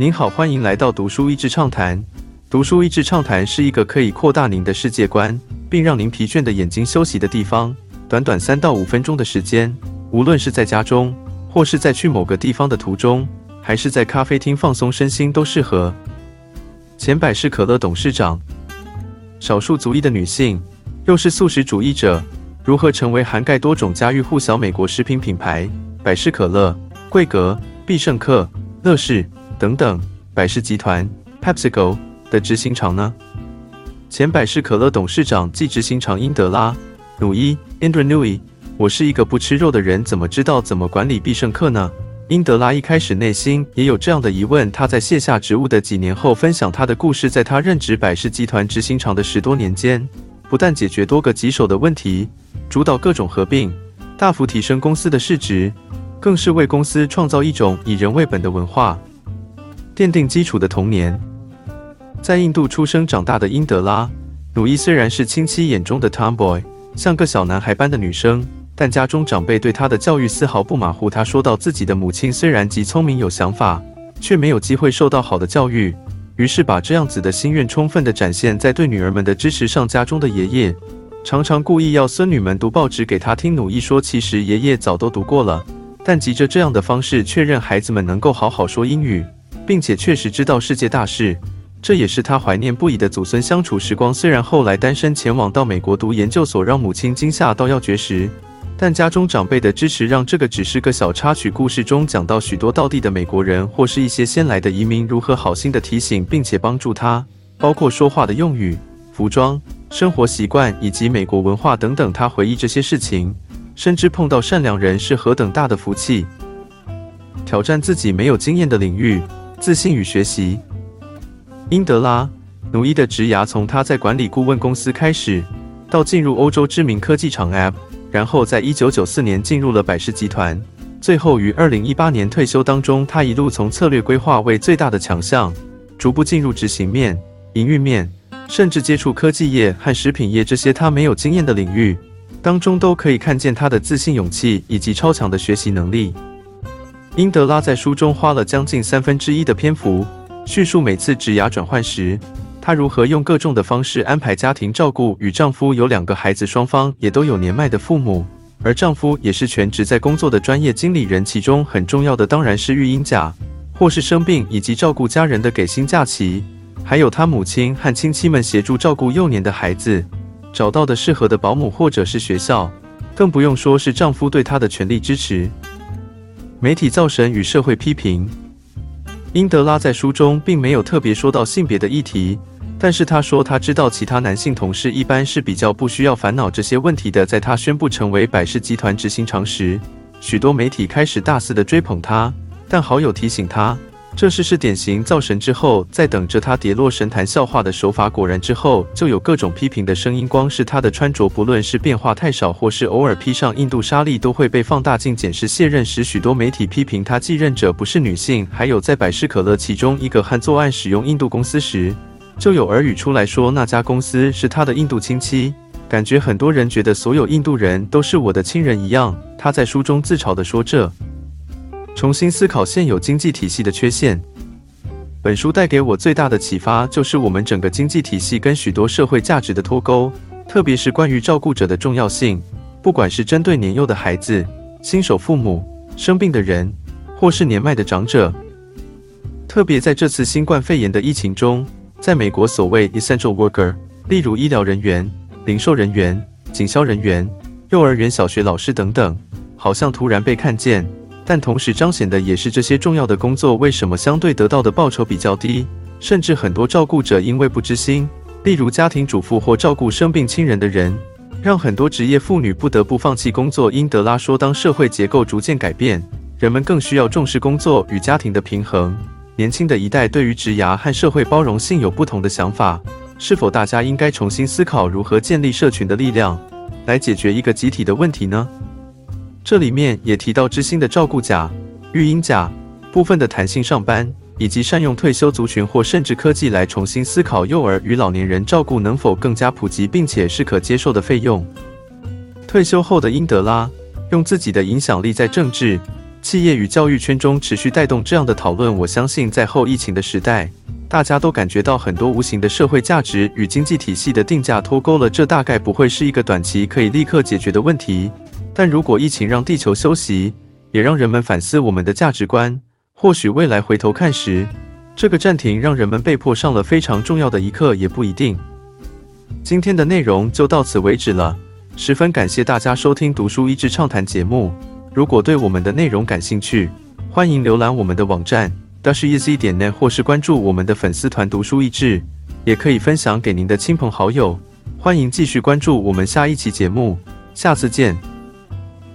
您好，欢迎来到读书益智畅谈。读书益智畅谈是一个可以扩大您的世界观，并让您疲倦的眼睛休息的地方。短短三到五分钟的时间，无论是在家中，或是在去某个地方的途中，还是在咖啡厅放松身心，都适合。前百事可乐董事长，少数族裔的女性，又是素食主义者，如何成为涵盖多种家喻户晓美国食品品牌百事可乐、桂格、必胜客、乐事？等等，百事集团 （PepsiCo） 的执行长呢？前百事可乐董事长暨执行长英德拉·努伊 （Indra Nui），我是一个不吃肉的人，怎么知道怎么管理必胜客呢？英德拉一开始内心也有这样的疑问。他在卸下职务的几年后，分享他的故事。在他任职百事集团执行长的十多年间，不但解决多个棘手的问题，主导各种合并，大幅提升公司的市值，更是为公司创造一种以人为本的文化。奠定基础的童年，在印度出生长大的英德拉·努伊虽然是亲戚眼中的 tomboy，像个小男孩般的女生，但家中长辈对她的教育丝毫不马虎。她说到自己的母亲虽然极聪明有想法，却没有机会受到好的教育，于是把这样子的心愿充分的展现在对女儿们的支持上。家中的爷爷常常故意要孙女们读报纸给她听。努伊说，其实爷爷早都读过了，但急着这样的方式确认孩子们能够好好说英语。并且确实知道世界大事，这也是他怀念不已的祖孙相处时光。虽然后来单身前往到美国读研究所，让母亲惊吓到要绝食，但家中长辈的支持让这个只是个小插曲。故事中讲到许多道地的美国人或是一些先来的移民如何好心的提醒并且帮助他，包括说话的用语、服装、生活习惯以及美国文化等等。他回忆这些事情，深知碰到善良人是何等大的福气。挑战自己没有经验的领域。自信与学习。英德拉·努伊的职涯从他在管理顾问公司开始，到进入欧洲知名科技厂 App，然后在一九九四年进入了百事集团，最后于二零一八年退休。当中，他一路从策略规划为最大的强项，逐步进入执行面、营运面，甚至接触科技业和食品业这些他没有经验的领域，当中都可以看见他的自信、勇气以及超强的学习能力。英德拉在书中花了将近三分之一的篇幅，叙述每次职涯转换时，她如何用各种的方式安排家庭照顾。与丈夫有两个孩子，双方也都有年迈的父母，而丈夫也是全职在工作的专业经理人。其中很重要的当然是育婴假，或是生病以及照顾家人的给薪假期，还有她母亲和亲戚们协助照顾幼年的孩子，找到的适合的保姆或者是学校，更不用说是丈夫对她的全力支持。媒体造神与社会批评，英德拉在书中并没有特别说到性别的议题，但是他说他知道其他男性同事一般是比较不需要烦恼这些问题的。在他宣布成为百事集团执行长时，许多媒体开始大肆的追捧他，但好友提醒他。这事是典型造神之后，在等着他跌落神坛笑话的手法。果然之后就有各种批评的声音。光是他的穿着，不论是变化太少，或是偶尔披上印度纱丽，都会被放大镜检视。卸任时，许多媒体批评他继任者不是女性。还有在百事可乐其中一个和作案使用印度公司时，就有耳语出来说那家公司是他的印度亲戚。感觉很多人觉得所有印度人都是我的亲人一样。他在书中自嘲地说这。重新思考现有经济体系的缺陷。本书带给我最大的启发，就是我们整个经济体系跟许多社会价值的脱钩，特别是关于照顾者的重要性。不管是针对年幼的孩子、新手父母、生病的人，或是年迈的长者。特别在这次新冠肺炎的疫情中，在美国所谓 essential worker，例如医疗人员、零售人员、警消人员、幼儿园、小学老师等等，好像突然被看见。但同时彰显的也是这些重要的工作为什么相对得到的报酬比较低，甚至很多照顾者因为不知心，例如家庭主妇或照顾生病亲人的人，让很多职业妇女不得不放弃工作。英德拉说，当社会结构逐渐改变，人们更需要重视工作与家庭的平衡。年轻的一代对于职涯和社会包容性有不同的想法，是否大家应该重新思考如何建立社群的力量，来解决一个集体的问题呢？这里面也提到知心的照顾假、育婴假、部分的弹性上班，以及善用退休族群或甚至科技来重新思考幼儿与老年人照顾能否更加普及，并且是可接受的费用。退休后的英德拉用自己的影响力在政治、企业与教育圈中持续带动这样的讨论。我相信，在后疫情的时代，大家都感觉到很多无形的社会价值与经济体系的定价脱钩了。这大概不会是一个短期可以立刻解决的问题。但如果疫情让地球休息，也让人们反思我们的价值观，或许未来回头看时，这个暂停让人们被迫上了非常重要的一课，也不一定。今天的内容就到此为止了，十分感谢大家收听《读书益智畅谈》节目。如果对我们的内容感兴趣，欢迎浏览我们的网站 dasheasy 点 net，或是关注我们的粉丝团“读书益智”，也可以分享给您的亲朋好友。欢迎继续关注我们下一期节目，下次见。